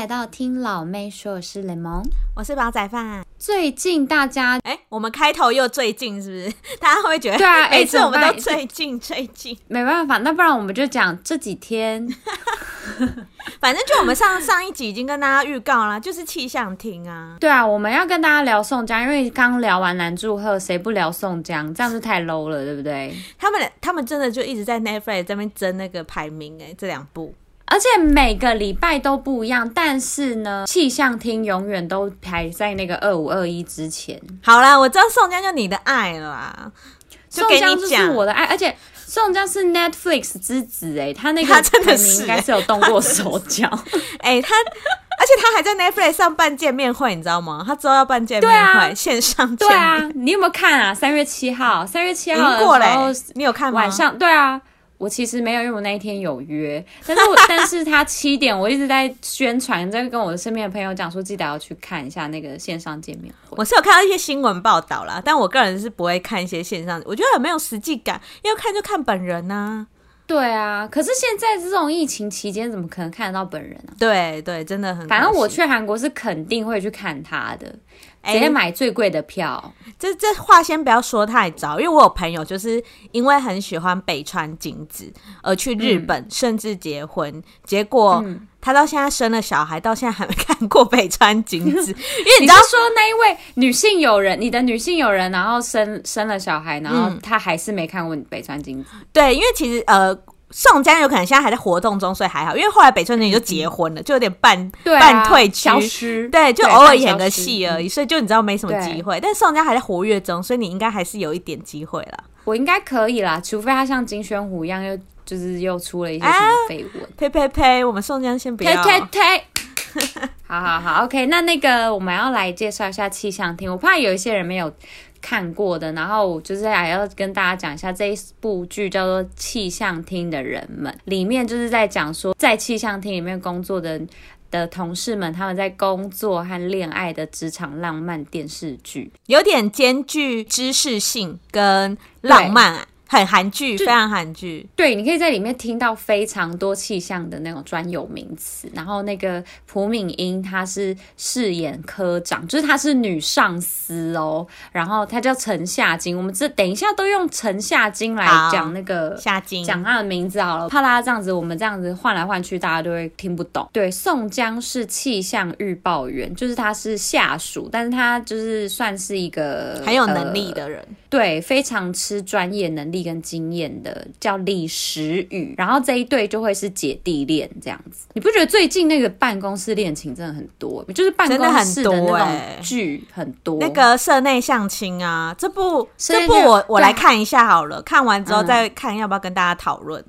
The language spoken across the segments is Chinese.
来到听老妹说，我是雷蒙，我是煲仔饭。最近大家哎、欸，我们开头又最近是不是？大家会不会觉得对啊？每次我们都最近 最近，没办法，那不然我们就讲这几天。反正就我们上上一集已经跟大家预告了，就是气象厅啊。对啊，我们要跟大家聊宋江，因为刚聊完南柱赫，谁不聊宋江？这样子太 low 了，对不对？他们他们真的就一直在 Netflix 这边争那个排名哎、欸，这两部。而且每个礼拜都不一样，但是呢，气象厅永远都排在那个二五二一之前。好啦，我知道宋江就你的爱了啦，就给你讲，宋江就是我的爱，而且宋江是 Netflix 之子哎，他那个他真的是应该是有动过手脚哎，他而且他还在 Netflix 上办见面会，你知道吗？他之后要办见面会，啊、线上见面对啊，你有没有看啊？三月七号，三月七号过嘞，你有看吗？晚上对啊。我其实没有，因为我那一天有约，但是我 但是他七点，我一直在宣传，在跟我的身边的朋友讲说，记得要去看一下那个线上见面会。我是有看到一些新闻报道啦，但我个人是不会看一些线上，我觉得很没有实际感，要看就看本人呐。对啊，可是现在这种疫情期间，怎么可能看得到本人呢？对对，真的很。反正我去韩国是肯定会去看他的。直接买最贵的票，欸、这这话先不要说太早，因为我有朋友就是因为很喜欢北川景子而去日本，嗯、甚至结婚，结果他到现在生了小孩，到现在还没 看过北川景子。因为你知道你说那一位女性友人，你的女性友人，然后生生了小孩，然后他还是没看过北川景子。对，因为其实呃。宋江有可能现在还在活动中，所以还好。因为后来北川景子就结婚了，就有点半、半退居，消失。对，就偶尔演个戏而已，所以就你知道没什么机会。但宋江还在活跃中，所以你应该还是有一点机会啦。我应该可以啦，除非他像金宣虎一样，又就是又出了一些什么绯闻。呸呸呸！我们宋江先不要。呸呸呸！好好好，OK。那那个我们要来介绍一下气象厅，我怕有一些人没有。看过的，然后我就是还要跟大家讲一下这一部剧叫做《气象厅的人们》，里面就是在讲说，在气象厅里面工作的的同事们，他们在工作和恋爱的职场浪漫电视剧，有点兼具知识性跟浪漫啊。很韩剧，非常韩剧。对，你可以在里面听到非常多气象的那种专有名词。然后那个朴敏英，她是饰演科长，就是她是女上司哦。然后她叫陈夏金，我们这等一下都用陈夏金来讲那个夏金，讲她的名字好了。怕她这样子，我们这样子换来换去，大家都会听不懂。对，宋江是气象预报员，就是他是下属，但是他就是算是一个很有能力的人。呃对，非常吃专业能力跟经验的，叫李时雨。然后这一对就会是姐弟恋这样子。你不觉得最近那个办公室恋情真的很多？就是办公室的那种剧很多。那个社内相亲啊，这部这部我我来看一下好了，看完之后再看要不要跟大家讨论。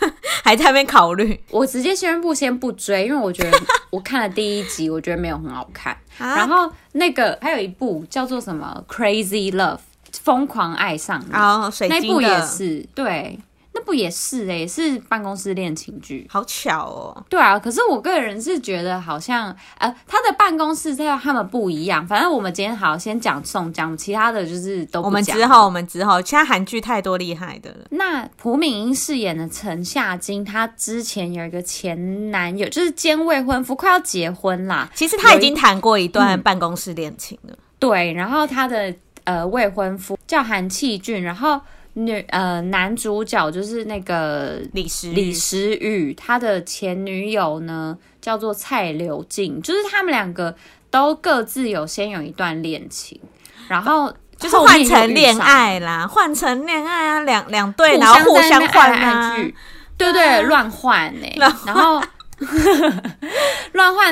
嗯、还在那边考虑。我直接宣布先不追，因为我觉得 我看了第一集，我觉得没有很好看。然后那个还有一部叫做什么《Crazy Love》。疯狂爱上你哦，那部也是对，那部也是哎、欸，是办公室恋情剧，好巧哦。对啊，可是我个人是觉得好像呃，他的办公室在他们不一样。反正我们今天好先讲宋江，其他的就是都。我们之后，我们之后，其他韩剧太多厉害的了。那朴敏英饰演的陈夏金，她之前有一个前男友，就是兼未婚夫，快要结婚啦。其实他已经谈过一段办公室恋情了、嗯。对，然后他的。呃，未婚夫叫韩弃俊，然后女呃男主角就是那个李时李时雨，他的前女友呢叫做蔡刘静，就是他们两个都各自有先有一段恋情，然后就是换成恋爱啦，换成恋爱啊，两两对然后互相换啊，对对，乱换呢，然后。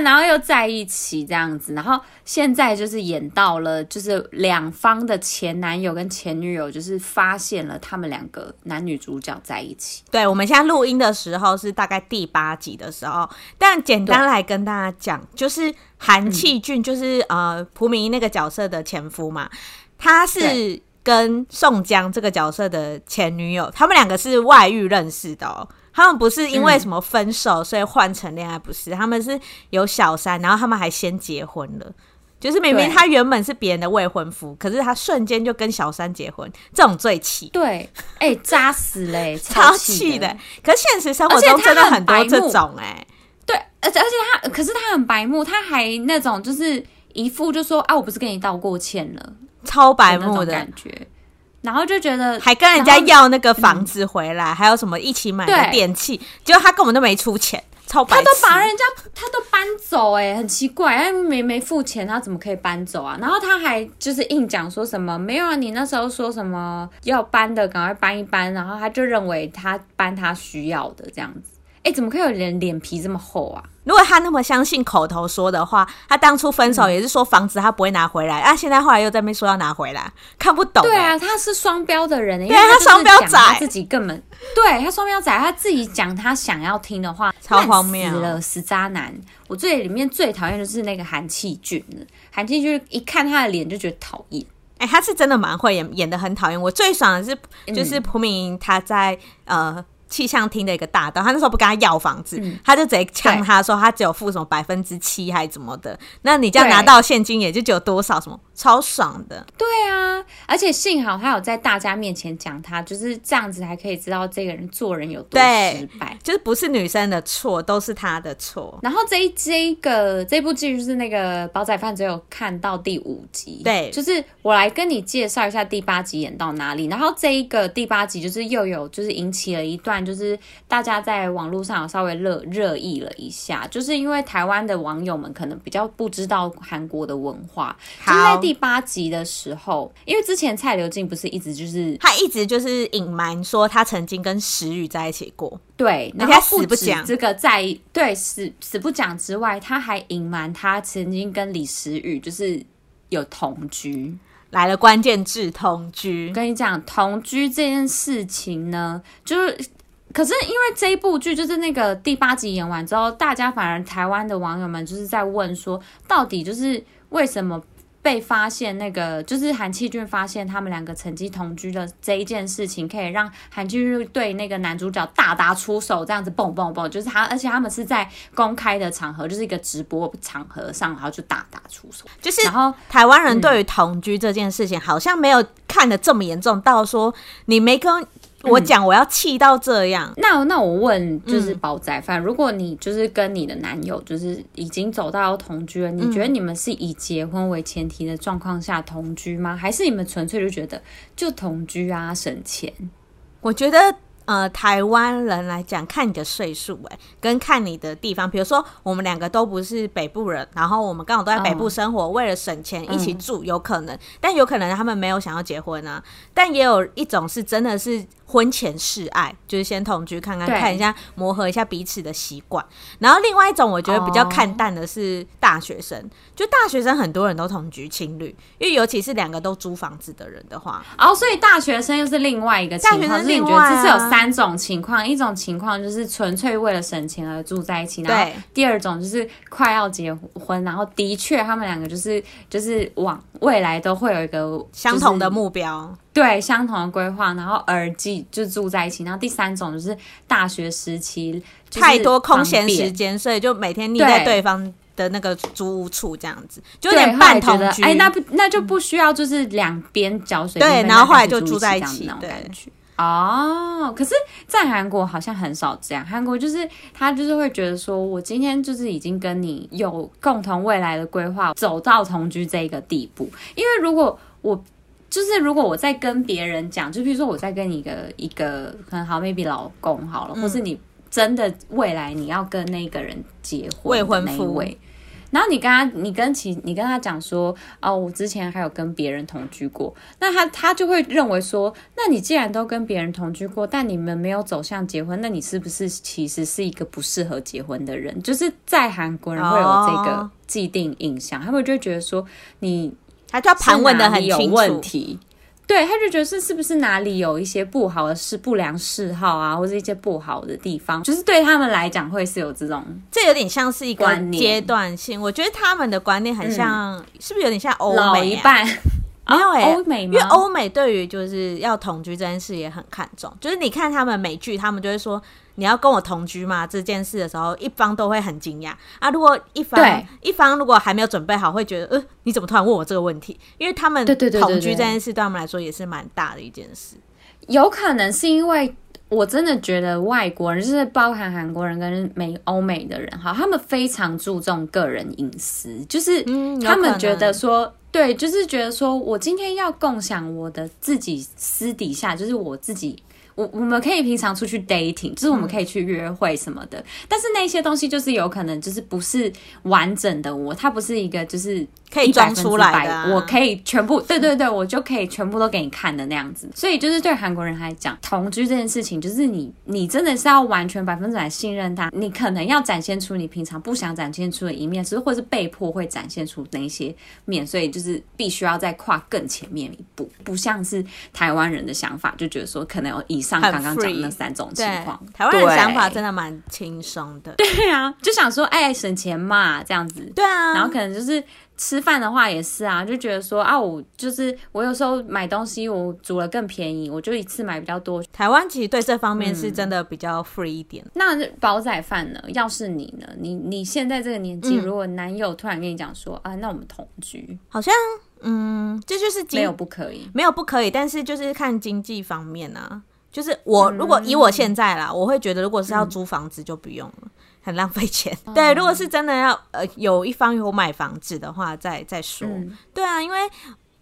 然后又在一起这样子，然后现在就是演到了，就是两方的前男友跟前女友，就是发现了他们两个男女主角在一起。对，我们现在录音的时候是大概第八集的时候，但简单来跟大家讲，就是韩弃俊就是、嗯、呃朴敏英那个角色的前夫嘛，他是跟宋江这个角色的前女友，他们两个是外遇认识的哦。他们不是因为什么分手，所以换成恋爱，不是，他们是有小三，然后他们还先结婚了，就是明明他原本是别人的未婚夫，可是他瞬间就跟小三结婚，这种最气。对，哎、欸，渣死嘞，超气的。可是现实生活中真的很多这种、欸，哎，对，而且而且他，可是他很白目，他还那种就是一副就说啊，我不是跟你道过歉了，超白目的。感觉，然后就觉得还跟人家要那个房子回来，还有什么一起买的电器，结果他根本都没出钱超。他都把人家他都搬走哎、欸，很奇怪，他没没付钱，他怎么可以搬走啊？然后他还就是硬讲说什么没有啊，你那时候说什么要搬的，赶快搬一搬，然后他就认为他搬他需要的这样子。哎，怎么可以有人脸皮这么厚啊？如果他那么相信口头说的话，他当初分手也是说房子他不会拿回来，嗯、啊，现在后来又在那边说要拿回来，看不懂、欸。对啊，他是双标的人，对啊，他双标仔，他自己根本对他双标仔，他自己讲他想要听的话，超荒谬死了，死渣男！我最里面最讨厌的是那个韩气俊了，韩气俊一看他的脸就觉得讨厌。哎，他是真的蛮会演，演的很讨厌。我最爽的是就是朴敏他在、嗯、呃。气象厅的一个大盗，他那时候不跟他要房子，嗯、他就直接呛他说他只有付什么百分之七还是怎么的，那你这样拿到现金也就只有多少什么，超爽的。对啊，而且幸好他有在大家面前讲他，就是这样子还可以知道这个人做人有多失败，就是不是女生的错，都是他的错。然后这一这一个这部剧就是那个煲仔饭只有看到第五集，对，就是我来跟你介绍一下第八集演到哪里，然后这一个第八集就是又有就是引起了一段。就是大家在网络上有稍微热热议了一下，就是因为台湾的网友们可能比较不知道韩国的文化。就是在第八集的时候，因为之前蔡刘静不是一直就是他一直就是隐瞒说他曾经跟石宇在一起过，对，然后死不讲这个在对死死不讲之外，他还隐瞒他曾经跟李石宇就是有同居。来了关键字同居，跟你讲同居这件事情呢，就是。可是因为这一部剧就是那个第八集演完之后，大家反而台湾的网友们就是在问说，到底就是为什么被发现那个就是韩气俊发现他们两个曾经同居的这一件事情，可以让韩气俊对那个男主角大打出手，这样子蹦蹦蹦，就是他，而且他们是在公开的场合，就是一个直播场合上，然后就大打出手，就是然后台湾人对于同居这件事情好像没有看得这么严重，到说你没跟。我讲我要气到这样，嗯、那那我问就是煲仔饭，如果你就是跟你的男友就是已经走到要同居了，你觉得你们是以结婚为前提的状况下同居吗？还是你们纯粹就觉得就同居啊省钱？我觉得。呃，台湾人来讲，看你的岁数，哎，跟看你的地方，比如说我们两个都不是北部人，然后我们刚好都在北部生活，为了省钱一起住，有可能，但有可能他们没有想要结婚啊，但也有一种是真的是。婚前示爱就是先同居看看，看一下磨合一下彼此的习惯。然后另外一种我觉得比较看淡的是大学生，哦、就大学生很多人都同居情侣，因为尤其是两个都租房子的人的话，哦，所以大学生又是另外一个情况。是另外、啊，这是有三种情况，一种情况就是纯粹为了省钱而住在一起，然后第二种就是快要结婚，然后的确他们两个就是就是往未来都会有一个、就是、相同的目标。对，相同的规划，然后耳机就住在一起。然后第三种就是大学时期太多空闲时间，所以就每天腻在对方的那个租屋处这样子，就有点半同居。哎，那不那就不需要就是两边缴水。对，然后后来就住在一起那种感觉。哦，可是，在韩国好像很少这样。韩国就是他就是会觉得说，我今天就是已经跟你有共同未来的规划，走到同居这一个地步。因为如果我就是如果我在跟别人讲，就比如说我在跟一个一个可能好 maybe 老公好了，嗯、或是你真的未来你要跟那个人结婚未婚夫，然后你跟他你跟其你跟他讲说哦，我之前还有跟别人同居过，那他他就会认为说，那你既然都跟别人同居过，但你们没有走向结婚，那你是不是其实是一个不适合结婚的人？就是在韩国人会有这个既定印象，哦、他们就会觉得说你。他就要盘问的很清楚，有问题，对，他就觉得是是不是哪里有一些不好的事、不良嗜好啊，或者一些不好的地方，就是对他们来讲会是有这种，这有点像是一个阶段性。我觉得他们的观念很像，嗯、是不是有点像欧美、啊？老一半 没有哎、欸，欧美吗？因为欧美对于就是要同居这件事也很看重，就是你看他们美剧，他们就会说。你要跟我同居吗？这件事的时候，一方都会很惊讶啊。如果一方对一方如果还没有准备好，会觉得呃，你怎么突然问我这个问题？因为他们同居这件事对他们来说也是蛮大的一件事。有可能是因为我真的觉得外国人，就是包含韩国人跟美欧美的人，哈，他们非常注重个人隐私，就是他们觉得说，嗯、对，就是觉得说我今天要共享我的自己私底下，就是我自己。我我们可以平常出去 dating，就是我们可以去约会什么的，嗯、但是那些东西就是有可能就是不是完整的我，它不是一个就是可以装出来的、啊，我可以全部对对对，我就可以全部都给你看的那样子。所以就是对韩国人来讲，同居这件事情，就是你你真的是要完全百分之百信任他，你可能要展现出你平常不想展现出的一面，其实或是被迫会展现出那些面，所以就是必须要再跨更前面一步，不像是台湾人的想法，就觉得说可能有以。上刚刚讲的那三种情况，台湾人的想法真的蛮轻松的。对啊，就想说，哎，省钱嘛，这样子。对啊，然后可能就是吃饭的话也是啊，就觉得说啊，我就是我有时候买东西，我煮了更便宜，我就一次买比较多。台湾其实对这方面是真的比较 free 一点。嗯、那煲仔饭呢？要是你呢？你你现在这个年纪，如果男友突然跟你讲说、嗯、啊，那我们同居，好像嗯，这就，就是没有不可以，没有不可以，但是就是看经济方面啊。就是我如果以我现在啦，嗯、我会觉得如果是要租房子就不用了，嗯、很浪费钱。嗯、对，如果是真的要呃有一方有买房子的话，再再说。嗯、对啊，因为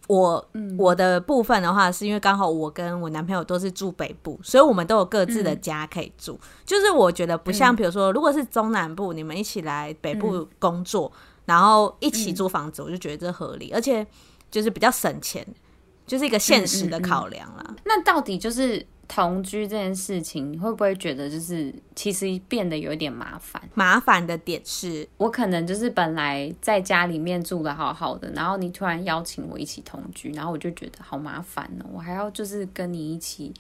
我、嗯、我的部分的话，是因为刚好我跟我男朋友都是住北部，所以我们都有各自的家可以住。嗯、就是我觉得不像比如说，如果是中南部，你们一起来北部工作，嗯、然后一起租房子，我就觉得这合理，而且就是比较省钱，就是一个现实的考量啦。那到底就是？同居这件事情，你会不会觉得就是其实变得有点麻烦？麻烦的点是，我可能就是本来在家里面住的好好的，然后你突然邀请我一起同居，然后我就觉得好麻烦哦，我还要就是跟你一起，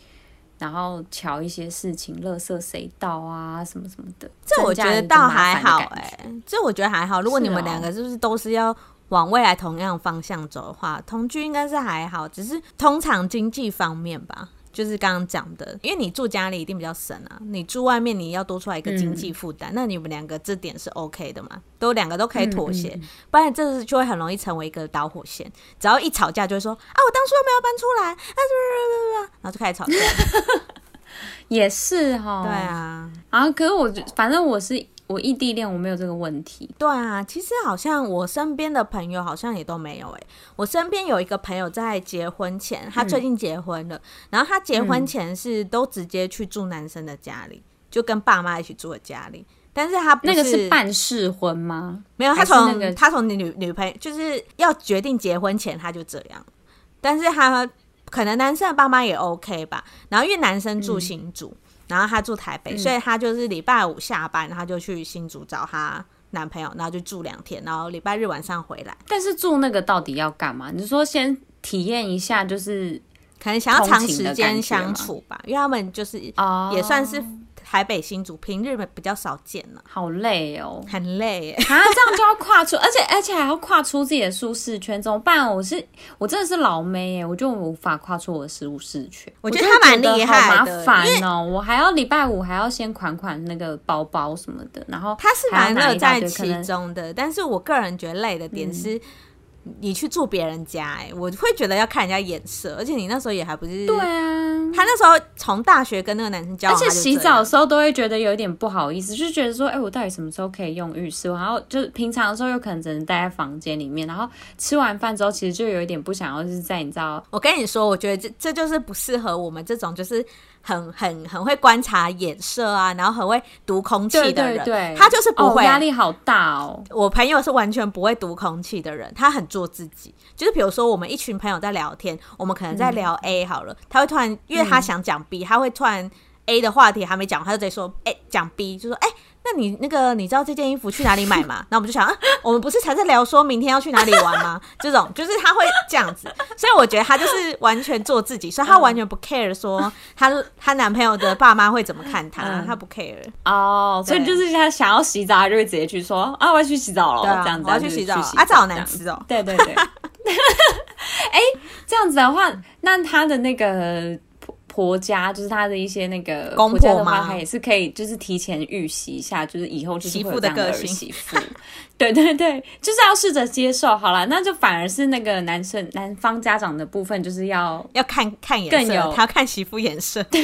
然后瞧一些事情，垃圾谁倒啊，什么什么的。这我觉得倒还好哎、欸，这我觉得还好。如果你们两个就是都是要往未来同样方向走的话，同居应该是还好，只是通常经济方面吧。就是刚刚讲的，因为你住家里一定比较省啊，你住外面你要多出来一个经济负担，嗯、那你们两个这点是 OK 的嘛？都两个都可以妥协，嗯嗯、不然这就会很容易成为一个导火线。只要一吵架，就会说啊，我当初又没有搬出来，啊，然后就开始吵架。也是哈，对啊，啊，可是我反正我是。我异地恋，我没有这个问题。对啊，其实好像我身边的朋友好像也都没有诶、欸。我身边有一个朋友在结婚前，他最近结婚了，嗯、然后他结婚前是都直接去住男生的家里，就跟爸妈一起住的家里。但是他那个是办试婚吗？没有，他从、那个、他从女女朋友就是要决定结婚前他就这样。但是他可能男生的爸妈也 OK 吧。然后因为男生住新竹。嗯然后她住台北，嗯、所以她就是礼拜五下班，然后就去新竹找她男朋友，然后就住两天，然后礼拜日晚上回来。但是住那个到底要干嘛？你说先体验一下，就是可能想要长时间相处吧，因为他们就是也算是。台北新竹平日比较少见了，好累哦，很累 啊！这样就要跨出，而且而且还要跨出自己的舒适圈，怎么办？我是我真的是老妹耶，我就无法跨出我的舒适圈。我觉得他蛮厉害的，麻烦哦，我还要礼拜五还要先款款那个包包什么的，然后他是蛮乐在其中的，但是我个人觉得累的点是。嗯你去住别人家，欸，哎，我会觉得要看人家眼色，而且你那时候也还不是。对啊，他那时候从大学跟那个男生交往，而且洗澡的时候都会觉得有点不好意思，就觉得说，哎，欸，我到底什么时候可以用浴室？然后就平常的时候又可能只能待在房间里面，然后吃完饭之后，其实就有一点不想要，就是在你知道，我跟你说，我觉得这这就是不适合我们这种，就是。很很很会观察眼色啊，然后很会读空气的人，对对对，他就是不会压、哦、力好大哦。我朋友是完全不会读空气的人，他很做自己。就是比如说，我们一群朋友在聊天，我们可能在聊 A 好了，嗯、他会突然，因为他想讲 B，、嗯、他会突然 A 的话题还没讲，他就直接说，哎，讲 B，就说，哎。那你那个你知道这件衣服去哪里买吗？那我们就想，啊，我们不是才在聊说明天要去哪里玩吗？这种就是他会这样子，所以我觉得他就是完全做自己，所以他完全不 care 说他他男朋友的爸妈会怎么看他，嗯、他不 care 哦，所以就是他想要洗澡，他就会直接去说啊，我要去洗澡了，啊、这样子，我要去洗澡，啊，这好难吃哦，对对对，哎、欸，这样子的话，那他的那个。婆家，就是他的一些那个公婆婆家的话，吗他也是可以，就是提前预习一下，就是以后就是媳妇的儿个性媳妇。对对对，就是要试着接受。好了，那就反而是那个男生男方家长的部分，就是要要看看颜色，更有他要看媳妇颜色。对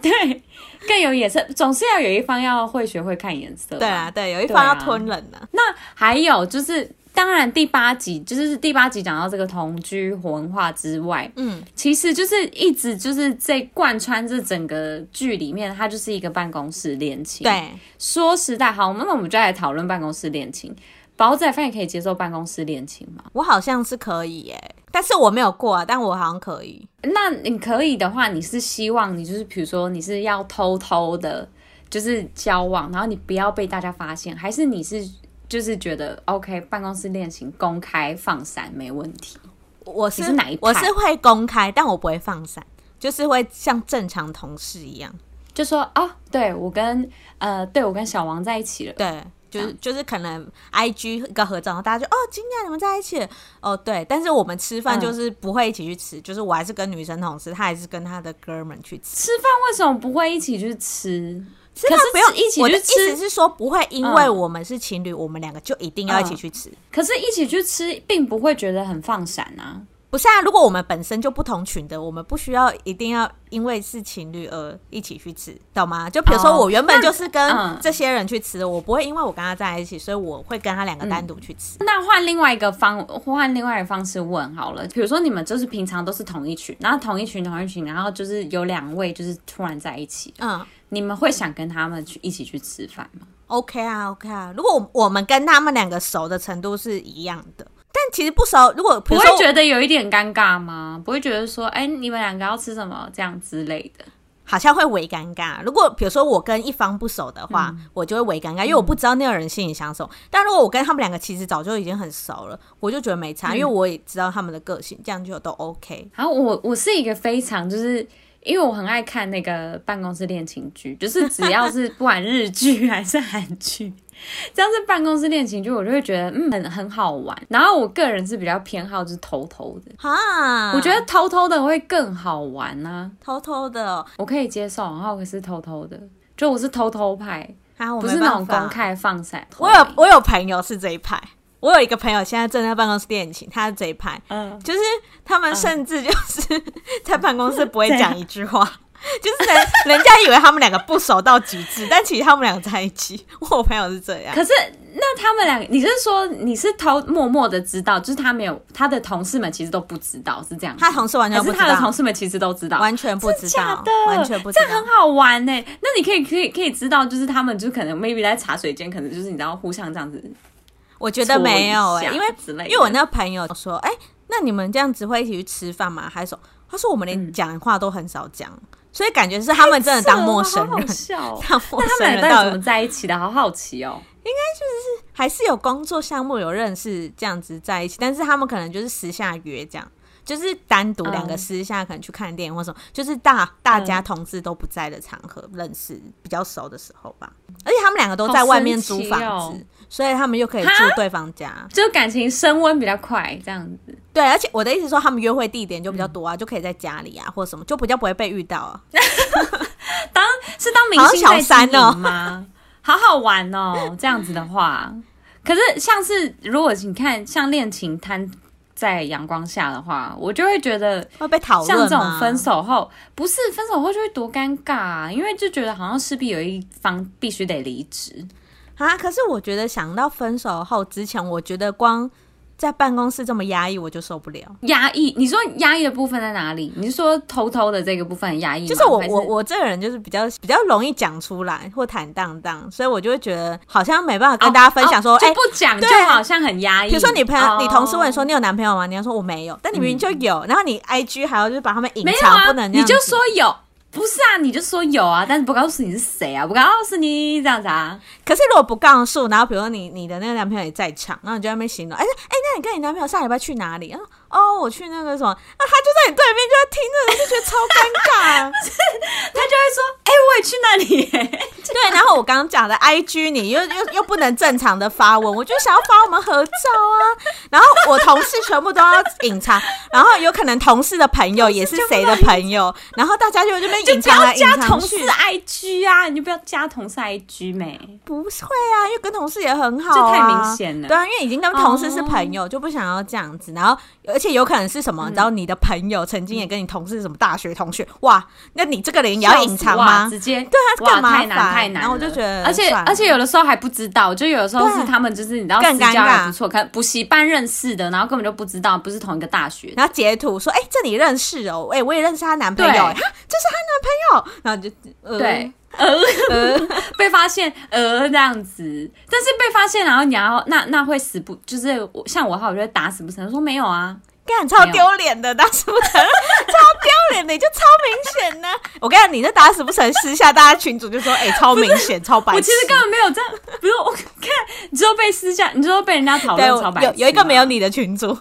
对，更有颜色，总是要有一方要会学会看颜色。对啊，对，有一方要吞人呢、啊。那还有就是。当然，第八集就是第八集讲到这个同居文化之外，嗯，其实就是一直就是在贯穿这整个剧里面，它就是一个办公室恋情。对，说实在，好，那我们就来讨论办公室恋情。宝仔饭也可以接受办公室恋情吗？我好像是可以耶，但是我没有过啊，但我好像可以。那你可以的话，你是希望你就是比如说你是要偷偷的，就是交往，然后你不要被大家发现，还是你是？就是觉得 OK，办公室恋情公开放闪没问题。我是，是哪一派？我是会公开，但我不会放闪，就是会像正常同事一样，就说啊，对我跟呃，对我跟小王在一起了。对，就是就是可能 IG 一个合照，大家就哦，今天你们在一起了哦，对。但是我们吃饭就是不会一起去吃，嗯、就是我还是跟女生同事，她还是跟她的哥们去吃。吃饭为什么不会一起去吃？可是不用一起去吃。我的意思是说，不会因为我们是情侣，嗯、我们两个就一定要一起去吃。可是，一起去吃并不会觉得很放闪啊。不是啊，如果我们本身就不同群的，我们不需要一定要因为是情侣而一起去吃，懂吗？就比如说，我原本就是跟这些人去吃的，我不会因为我跟他在一起，所以我会跟他两个单独去吃。嗯、那换另外一个方，换另外一个方式问好了。比如说，你们就是平常都是同一群，然后同一群同一群，然后就是有两位就是突然在一起，嗯。你们会想跟他们去一起去吃饭吗？OK 啊，OK 啊。如果我们跟他们两个熟的程度是一样的，但其实不熟，如果不会觉得有一点尴尬吗？不会觉得说，哎、欸，你们两个要吃什么这样之类的，好像会微尴尬。如果比如说我跟一方不熟的话，嗯、我就会微尴尬，因为我不知道那个人心里想什么。嗯、但如果我跟他们两个其实早就已经很熟了，我就觉得没差，嗯、因为我也知道他们的个性，这样就都 OK。然后我我是一个非常就是。因为我很爱看那个办公室恋情剧，就是只要是不管日剧还是韩剧，只要是办公室恋情就，我就会觉得嗯很很好玩。然后我个人是比较偏好就是偷偷的哈，我觉得偷偷的会更好玩。偷偷的我可以接受，然后可是偷偷的，就我是偷偷派，啊、我不是那种公开放闪。我有我有朋友是这一派。我有一个朋友，现在正在办公室恋情，他是这一派，嗯，就是他们甚至就是 在办公室不会讲一句话，就是人人家以为他们两个不熟到极致，但其实他们两个在一起。我朋友是这样，可是那他们两个，你是说你是偷默默的知道，就是他没有他的同事们其实都不知道是这样，他同事完全不知道，他的同事们其实都知道，完全不知道，的？完全不知道，这样很好玩呢。那你可以可以可以知道，就是他们就可能 maybe 在茶水间，可能就是你知道互相这样子。我觉得没有哎、欸，因为因为我那个朋友说，哎、欸，那你们这样子会一起去吃饭吗？还是说，他说我们连讲话都很少讲，嗯、所以感觉是他们真的当陌生人。好好笑，当陌生人那他们到底怎么在一起的？好好奇哦。应该就是还是有工作项目有认识这样子在一起，但是他们可能就是私下约这样。就是单独两个私下可能去看电影或什么，嗯、就是大大家同事都不在的场合认识比较熟的时候吧。而且他们两个都在外面租房子，哦、所以他们又可以住对方家，就感情升温比较快这样子。对，而且我的意思说，他们约会地点就比较多啊，嗯、就可以在家里啊或者什么，就比较不会被遇到啊。当是当明星在经营吗？好好玩哦，这样子的话。可是像是如果你看像恋情摊。在阳光下的话，我就会觉得会被讨论。像这种分手后，不是分手后就会多尴尬啊，因为就觉得好像势必有一方必须得离职啊。可是我觉得想到分手后之前，我觉得光。在办公室这么压抑，我就受不了。压抑？你说压抑的部分在哪里？你是说偷偷的这个部分很压抑？就是我我我这个人就是比较比较容易讲出来或坦荡荡，所以我就会觉得好像没办法跟大家分享说，哎、哦，就不讲就好像很压抑。比如说你朋友、哦、你同事问说你有男朋友吗？你要说我没有，但你明明就有，嗯、然后你 IG 还要就是把他们隐藏，啊、不能，你就说有。不是啊，你就说有啊，但是不告诉你是谁啊，不告诉你这样子啊。可是如果不告诉，然后比如说你你的那个男朋友也在场，然后你就在那边形容，哎哎，那你跟你男朋友上礼拜去哪里啊？哦，我去那个什么，那他就在你对面，就在听着，就觉得超尴尬。他就会说，哎，我也去那里。对，然后我刚刚讲的 IG，你又又又不能正常的发文，我就想要发我们合照啊。然后我同事全部都要隐藏，然后有可能同事的朋友也是谁的朋友，然后大家就这边隐藏来隐藏去。加同事 IG 啊，你就不要加同事 IG 没？不会啊，因为跟同事也很好啊，这太明显了。对啊，因为已经跟同事是朋友，就不想要这样子。然后而且有可能是什么，然后你的朋友曾经也跟你同事什么大学同学，哇，那你这个人也要隐藏吗？直接对啊，干嘛？太难太难。然后我就觉得，而且而且有的时候还不知道，就有的时候是他们就是你知道私交还不错，看补习班认识的，然后根本就不知道不是同一个大学，然后截图说，哎，这里认识哦，哎，我也认识她男朋友，哈，这是她男朋友，然后就对。呃，被发现呃这样子，但是被发现，然后你要那那会死不就是像我的话，我就会打死不承认说没有啊，干超丢脸的，打死不成，超丢脸的，你就超明显呢。我跟你讲，你这打死不成，私下大家群主就说哎、欸、超明显超白，我其实根本没有这样，不是我看你知道被私下，你知道被人家讨论超白，有有一个没有你的群主，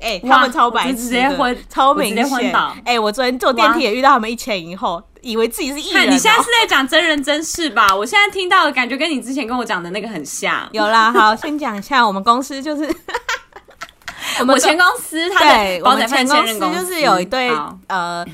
哎、欸、他们超白，直接昏，超明显，哎、欸、我昨天坐电梯也遇到他们一前一后。以为自己是艺人、喔，你现在是在讲真人真事吧？我现在听到的感觉跟你之前跟我讲的那个很像。有啦，好，先讲一下，我们公司就是 我们前公司，他对，我们前公司就是有一对呃，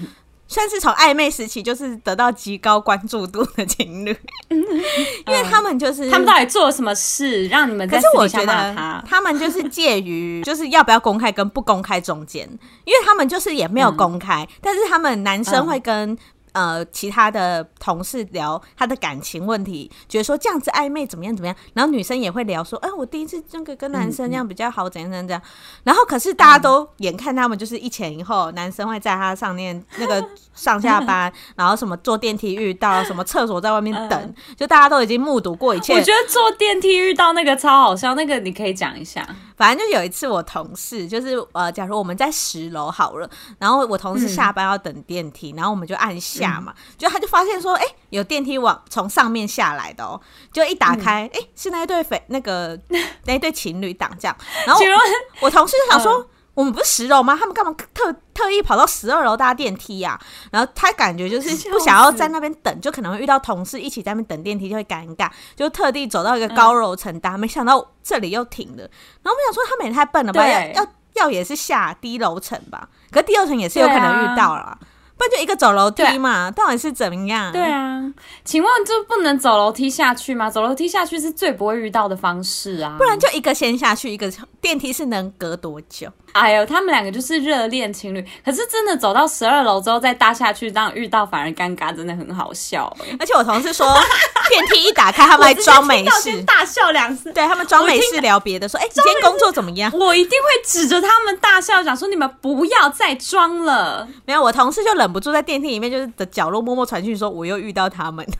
算是从暧昧时期就是得到极高关注度的情侣，因为他们就是他们到底做了什么事让你们在？可是我觉得他们就是介于就是要不要公开跟不公开中间，因为他们就是也没有公开，但是他们男生会跟。呃，其他的同事聊他的感情问题，觉得说这样子暧昧怎么样怎么样，然后女生也会聊说，哎、欸，我第一次这个跟男生这样比较好，怎样怎样怎样。然后可是大家都眼看他们就是一前一后，男生会在他上面那个上下班，然后什么坐电梯遇到，什么厕所在外面等，就大家都已经目睹过一切。我觉得坐电梯遇到那个超好笑，那个你可以讲一下。反正就有一次，我同事就是呃，假如我们在十楼好了，然后我同事下班要等电梯，嗯、然后我们就按下嘛，嗯、就他就发现说，哎、欸，有电梯往从上面下来的哦，就一打开，哎、是那一对匪那个 那一对情侣挡这样，然后我，我同事就想说。嗯我们不是十楼吗？他们干嘛特特意跑到十二楼搭电梯呀、啊？然后他感觉就是不想要在那边等，就可能会遇到同事一起在那边等电梯，就会尴尬，就特地走到一个高楼层搭。没想到这里又停了。然后我们想说，他们也太笨了吧？要要要也是下低楼层吧？可是低楼层也是有可能遇到了。那就一个走楼梯嘛，到底是怎么样？对啊，请问就不能走楼梯下去吗？走楼梯下去是最不会遇到的方式啊，不然就一个先下去，一个电梯是能隔多久？哎呦，他们两个就是热恋情侣，可是真的走到十二楼之后再搭下去，这样遇到反而尴尬，真的很好笑。而且我同事说，电梯一打开，他们还装没事，大笑两次。对他们装没事聊别的，说：“哎，今天工作怎么样？”我一定会指着他们大笑，讲说：“你们不要再装了。”没有，我同事就忍不住在电梯里面，就是的角落默默传讯说：“我又遇到他们。”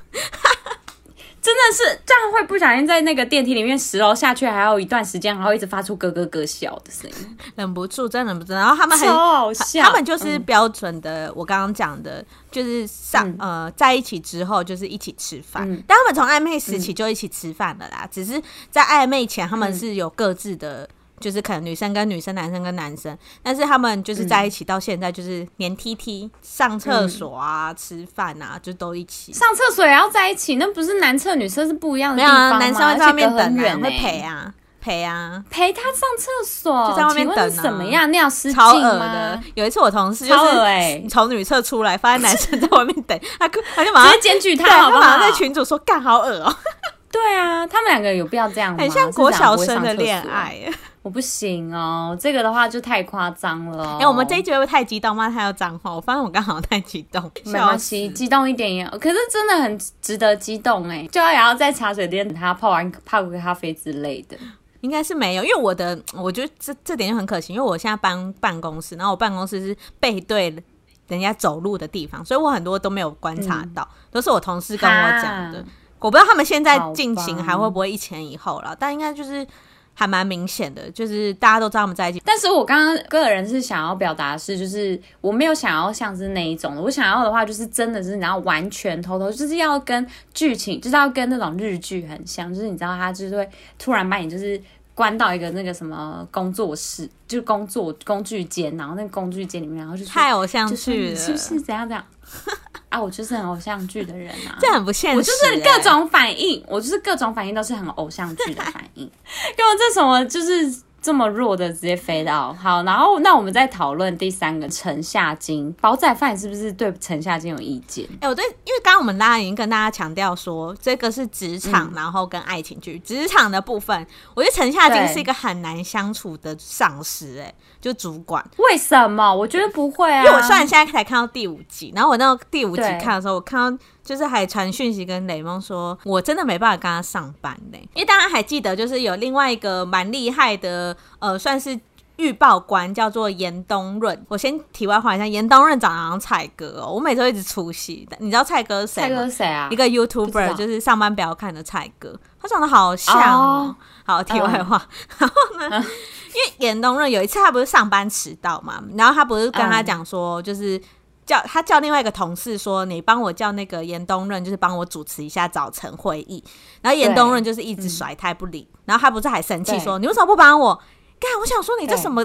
真的是这样，会不小心在那个电梯里面十楼下去，还有一段时间，然后一直发出咯咯咯笑的声音，忍不住，真的忍不住。然后他们很好笑，他们就是标准的，嗯、我刚刚讲的，就是上、嗯、呃在一起之后就是一起吃饭，嗯、但他们从暧昧时期就一起吃饭了啦，嗯、只是在暧昧前他们是有各自的。就是可能女生跟女生，男生跟男生，但是他们就是在一起到现在，就是连 T T 上厕所啊、嗯、吃饭啊，就都一起。上厕所也要在一起，那不是男厕女厕是不一样的地方吗？没有啊，男生会在外面等啊，会陪啊，陪啊，陪他上厕所，就在外面等啊。什么样尿失禁超恶的。有一次我同事就是从女厕出来，发现男生在外面等，他他就马上检举他，好不好？他马上在群主说干好恶哦。对啊，他们两个有必要这样吗？很像国小生的恋爱。我不行哦，这个的话就太夸张了。哎、欸，我们这一集会不会太激动吗？太有脏话，我发现我刚好太激动。没关系，激动一点也，可是真的很值得激动哎！就要也要在茶水间等他泡完泡个咖啡之类的，应该是没有，因为我的我觉得这这点就很可惜，因为我现在搬办公室，然后我办公室是背对人家走路的地方，所以我很多都没有观察到，嗯、都是我同事跟我讲的。我不知道他们现在进行还会不会一前一后了，但应该就是。还蛮明显的，就是大家都知道我们在一起。但是我刚刚个人是想要表达的是，就是我没有想要像是那一种的。我想要的话，就是真的是然后完全偷偷，就是要跟剧情，就是要跟那种日剧很像。就是你知道，他就是会突然把你就是关到一个那个什么工作室，就是工作工具间，然后那个工具间里面，然后就太偶像剧了，是不是怎样怎样？啊，我就是很偶像剧的人啊，这很不现实、欸。我就是各种反应，我就是各种反应都是很偶像剧的反应，因为这什么就是。这么弱的直接飞到好，然后那我们再讨论第三个城下金煲仔饭是不是对城下金有意见？哎、欸，我对，因为刚刚我们大家已经跟大家强调说，这个是职场，嗯、然后跟爱情剧。职场的部分，我觉得城下金是一个很难相处的上司、欸，哎，就主管。为什么？我觉得不会啊，因为我虽然现在才看到第五集，然后我那个第五集看的时候，我看到。就是还传讯息跟雷蒙说，我真的没办法跟他上班呢，因为大家还记得，就是有另外一个蛮厉害的，呃，算是预报官，叫做严东润。我先题外话一下，严东润长得像蔡哥哦，我每次都一直出戏。你知道蔡哥是谁吗？蔡哥谁啊？一个 YouTuber，就是上班不要看的蔡哥，他长得好像哦。好，题外话，然后呢，嗯、因为严东润有一次他不是上班迟到嘛，然后他不是跟他讲说，就是。叫他叫另外一个同事说：“你帮我叫那个严东润，就是帮我主持一下早晨会议。”然后严东润就是一直甩他不理，嗯、然后他不是还生气说：“你为什么不帮我？”干，我想说你这什么？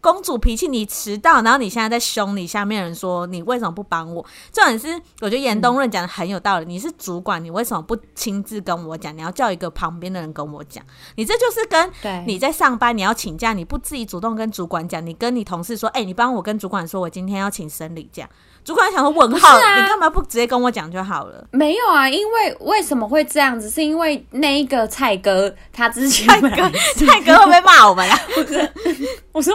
公主脾气，你迟到，然后你现在在凶你下面人说你为什么不帮我？重点是，我觉得严冬润讲的很有道理。嗯、你是主管，你为什么不亲自跟我讲？你要叫一个旁边的人跟我讲。你这就是跟你在上班，你要请假，你不自己主动跟主管讲，你跟你同事说，哎、欸，你帮我跟主管说，我今天要请生理假。主管想说问号，啊、你干嘛不直接跟我讲就好了？没有啊，因为为什么会这样子？是因为那一个蔡哥他之前蔡哥蔡哥会不会骂我们啊？不是，我说。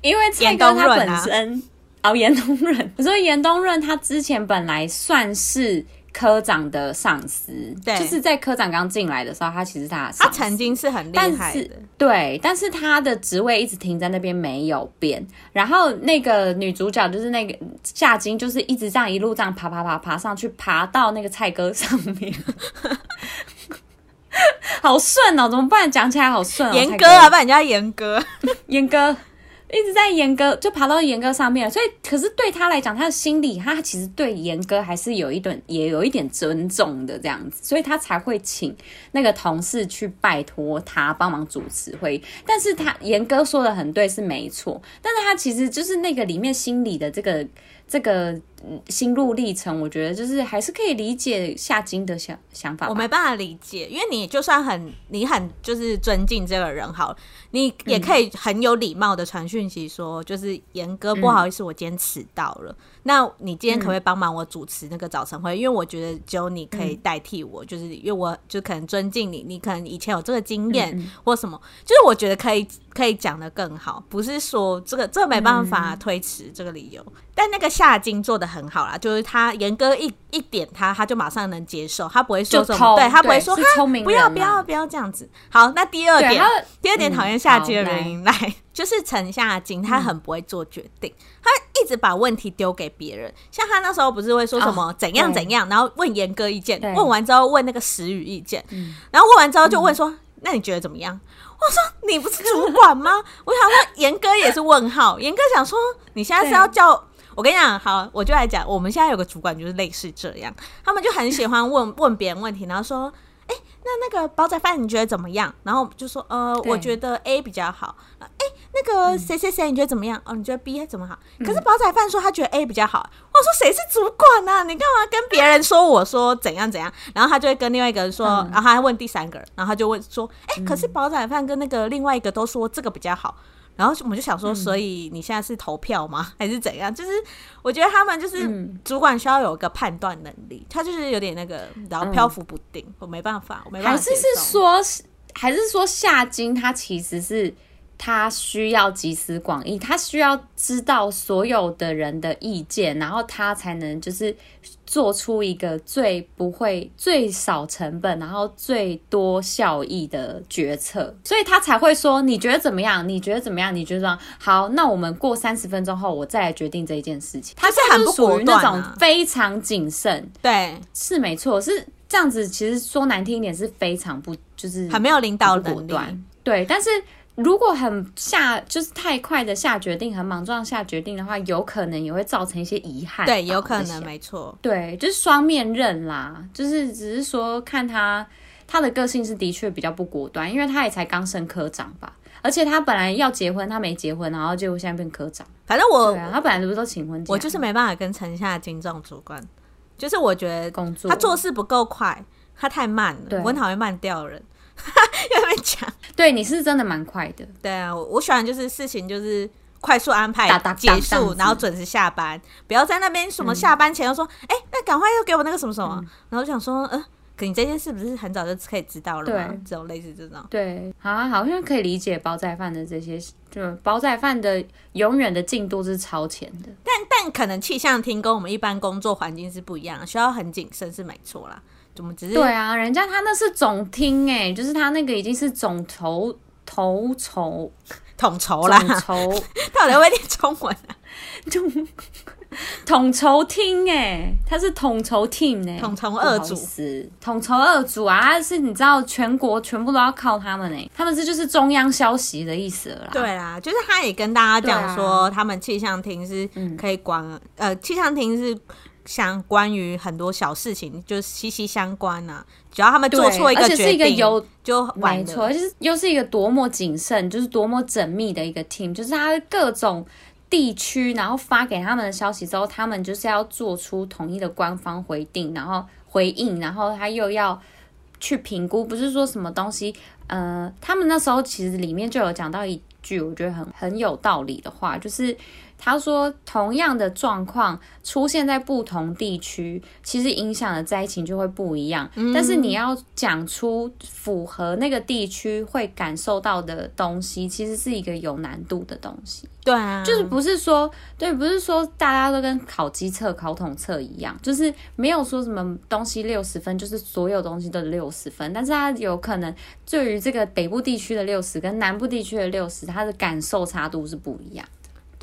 因为蔡哥他本身，啊、哦，严冬润，我说严冬润他之前本来算是科长的上司，对，就是在科长刚进来的时候，他其实他他曾经是很厉害的，对，但是他的职位一直停在那边没有变。然后那个女主角就是那个夏金，就是一直这样一路这样爬爬爬爬上去，爬到那个菜哥上面，好顺哦，怎么办？讲起来好顺哦，严哥啊，不然人家严哥，严哥。一直在严哥就爬到严哥上面，所以可是对他来讲，他的心里他其实对严哥还是有一点也有一点尊重的这样子，所以他才会请那个同事去拜托他帮忙主持会议。但是他严哥说的很对，是没错，但是他其实就是那个里面心里的这个。这个心路历程，我觉得就是还是可以理解夏金的想想法。我没办法理解，因为你就算很你很就是尊敬这个人好，你也可以很有礼貌的传讯息说，就是严哥不好意思，我今天迟到了。嗯、那你今天可不可以帮忙我主持那个早晨会？嗯、因为我觉得只有你可以代替我，就是因为我就可能尊敬你，你可能以前有这个经验或什么，就是我觉得可以。可以讲得更好，不是说这个这个没办法推迟这个理由。嗯、但那个夏金做的很好啦，就是他严哥一一点他，他就马上能接受，他不会说什么，对他不会说聪明，不要不要不要这样子。好，那第二点，第二点讨厌夏金的原因来，来就是陈夏金他很不会做决定，嗯、他一直把问题丢给别人。像他那时候不是会说什么怎样怎样，哦、然后问严哥意见，问完之后问那个石宇意见，嗯、然后问完之后就问说，嗯、那你觉得怎么样？我说你不是主管吗？我想说严哥也是问号，严哥想说你现在是要叫我跟你讲，好，我就来讲，我们现在有个主管就是类似这样，他们就很喜欢问问别人问题，然后说，哎、欸，那那个煲仔饭你觉得怎么样？然后就说，呃，我觉得 A 比较好。那个谁谁谁，你觉得怎么样？哦，你觉得 B 怎么好？可是煲仔饭说他觉得 A 比较好。我说谁是主管啊？你干嘛跟别人说我说怎样怎样？然后他就会跟另外一个人说，然后他还问第三个人，然后他就问说，哎，可是煲仔饭跟那个另外一个都说这个比较好。然后我们就想说，所以你现在是投票吗？还是怎样？就是我觉得他们就是主管需要有一个判断能力，他就是有点那个然后漂浮不定。我没办法，我没办法。还是是说，还是说夏金他其实是。他需要集思广益，他需要知道所有的人的意见，然后他才能就是做出一个最不会、最少成本，然后最多效益的决策，所以他才会说：“你觉得怎么样？你觉得怎么样？你觉得这样好？那我们过三十分钟后，我再来决定这一件事情。”他是很属于那种非常谨慎，对，是没错，是这样子。其实说难听一点，是非常不就是很没有领导能力，对，但是。如果很下就是太快的下决定，很莽撞下决定的话，有可能也会造成一些遗憾。对，有可能，没错。对，就是双面刃啦，就是只是说看他他的个性是的确比较不果断，因为他也才刚升科长吧，而且他本来要结婚，他没结婚，然后结果现在变科长。反正我，对啊，他本来不是都请婚假？我就是没办法跟城下金这种主管就是我觉得工作他做事不够快，他太慢了，对我很讨厌慢掉人。又在讲，对，你是真的蛮快的。对啊，我我喜欢就是事情就是快速安排结束，然后准时下班，不要在那边什么下班前又说，哎、嗯欸，那赶快又给我那个什么什么，嗯、然后我想说，嗯、呃，可你这件事不是很早就可以知道了吗？对，这种类似这种，对，好、啊，好像可以理解包仔饭的这些，就包仔饭的永远的进度是超前的，但但可能气象厅跟我们一般工作环境是不一样，需要很谨慎是没错啦。怎么只是？对啊，人家他那是总厅哎，就是他那个已经是总头头筹统筹啦。统筹 到底会念中文啊？就 统筹厅哎，他是统筹 team 哎，统筹二组，统筹二组啊，他是你知道全国全部都要靠他们哎，他们是就是中央消息的意思了啦。对啦，就是他也跟大家讲说，啊、他们气象厅是可以管，嗯、呃，气象厅是。像关于很多小事情，就息息相关呐、啊。只要他们做错一个决定，而且是一个有就没错，就是又是一个多么谨慎，就是多么缜密的一个 team，就是他各种地区，然后发给他们的消息之后，他们就是要做出统一的官方回应，然后回应，然后他又要去评估，不是说什么东西。呃，他们那时候其实里面就有讲到一句，我觉得很很有道理的话，就是。他说，同样的状况出现在不同地区，其实影响的灾情就会不一样。嗯、但是你要讲出符合那个地区会感受到的东西，其实是一个有难度的东西。对啊，就是不是说对，不是说大家都跟考机测、考统测一样，就是没有说什么东西六十分，就是所有东西都六十分。但是它有可能对于这个北部地区的六十跟南部地区的六十，它的感受差度是不一样。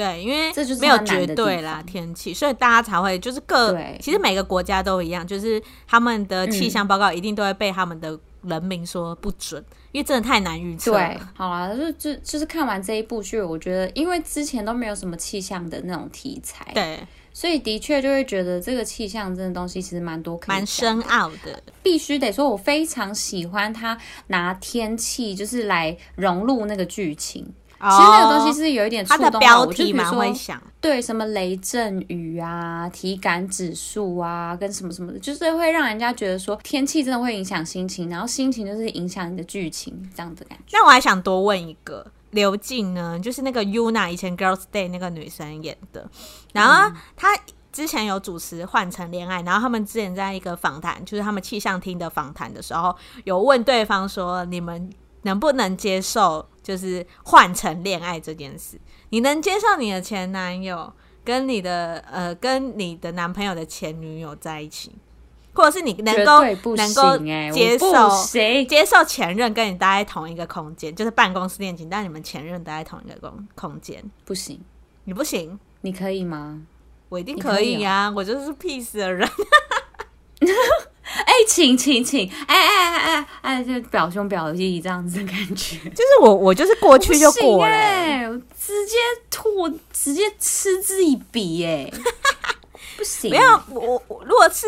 对，因为这就是没有绝对啦，天气，所以大家才会就是各，其实每个国家都一样，就是他们的气象报告一定都会被他们的人民说不准，嗯、因为真的太难预测。对，好啦，就就就是看完这一部剧，我觉得因为之前都没有什么气象的那种题材，对，所以的确就会觉得这个气象这个东西其实蛮多蛮深奥的。必须得说，我非常喜欢他拿天气就是来融入那个剧情。其实那个东西是有一点触动的标题蛮会想，对什么雷阵雨啊、体感指数啊，跟什么什么的，就是会让人家觉得说天气真的会影响心情，然后心情就是影响你的剧情这样的感觉。那我还想多问一个，刘静呢，就是那个 Yuna 以前 Girls Day 那个女生演的，然后她之前有主持《换乘恋爱》，然后他们之前在一个访谈，就是他们气象厅的访谈的时候，有问对方说你们。能不能接受就是换成恋爱这件事？你能接受你的前男友跟你的呃跟你的男朋友的前女友在一起，或者是你能够能够接受接受前任跟你待在同一个空间，就是办公室恋情，但你们前任待在同一个空空间，不行，你不行，你可以吗？我一定可以呀、啊，我就是 peace 的人。哎，请请请，哎哎哎哎哎，就表兄表弟这样子的感觉，就是我我就是过去就过了，哎，直接吐，直接嗤之以鼻，哎，不行，没有我我如果是。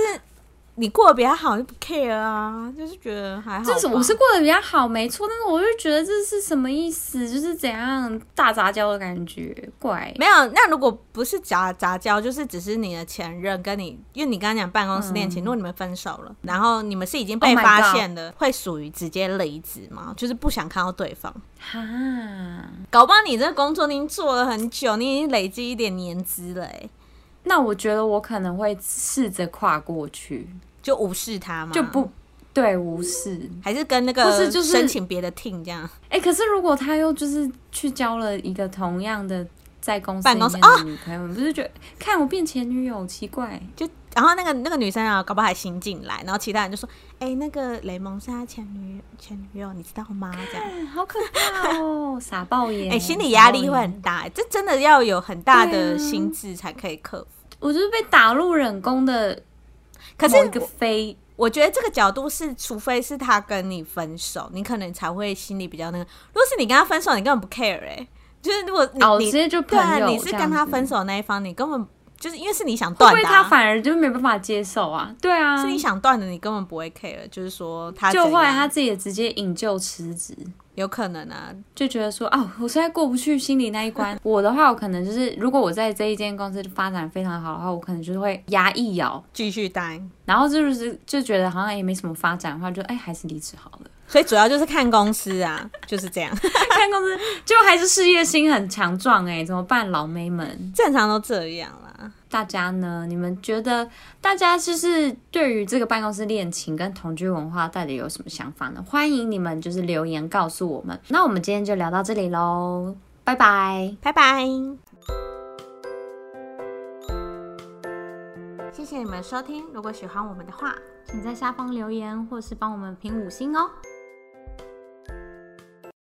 你过得比较好就不 care 啊，就是觉得还好。就是我是过得比较好，没错，但是我就觉得这是什么意思？就是怎样大杂交的感觉，怪。没有，那如果不是杂杂交，就是只是你的前任跟你，因为你刚刚讲办公室恋情，嗯、如果你们分手了，然后你们是已经被发现的，会属于直接离职吗？就是不想看到对方。哈，搞不好你这个工作你已经做了很久，你已经累积一点年资了，哎。那我觉得我可能会试着跨过去，就无视他嘛？就不对，无视，还是跟那个，不是就是申请别的 team 这样？哎、欸，可是如果他又就是去交了一个同样的在公司办公室的女朋友，不是觉得看我变前女友奇怪？就然后那个那个女生啊，搞不好还新进来，然后其他人就说：“哎、欸，那个雷蒙是他前女前女友，你知道吗？”这样好可怕哦，傻爆眼！哎、欸，心理压力会很大，这真的要有很大的心智才可以克服。我就是被打入冷宫的，可是一个飞，我觉得这个角度是，除非是他跟你分手，你可能才会心里比较那个。如果是你跟他分手，你根本不 care 哎、欸，就是如果你、哦、直接就对，你是跟他分手那一方，你根本就是因为是你想断的、啊，他反而就没办法接受啊。对啊，是你想断的，你根本不会 care，就是说他就后来他自己也直接引咎辞职。有可能啊，就觉得说哦，我现在过不去心里那一关。我的话，我可能就是如果我在这一间公司发展非常好的话，我可能就会牙一咬，继续待。然后就是就觉得好像也没什么发展的话，就哎还是离职好了。所以主要就是看公司啊，就是这样。看公司就还是事业心很强壮哎，怎么办，老妹们？正常都这样啦。大家呢？你们觉得大家就是对于这个办公室恋情跟同居文化到底有什么想法呢？欢迎你们就是留言告诉我们。那我们今天就聊到这里喽，拜拜，拜拜。谢谢你们收听，如果喜欢我们的话，请在下方留言或是帮我们评五星哦。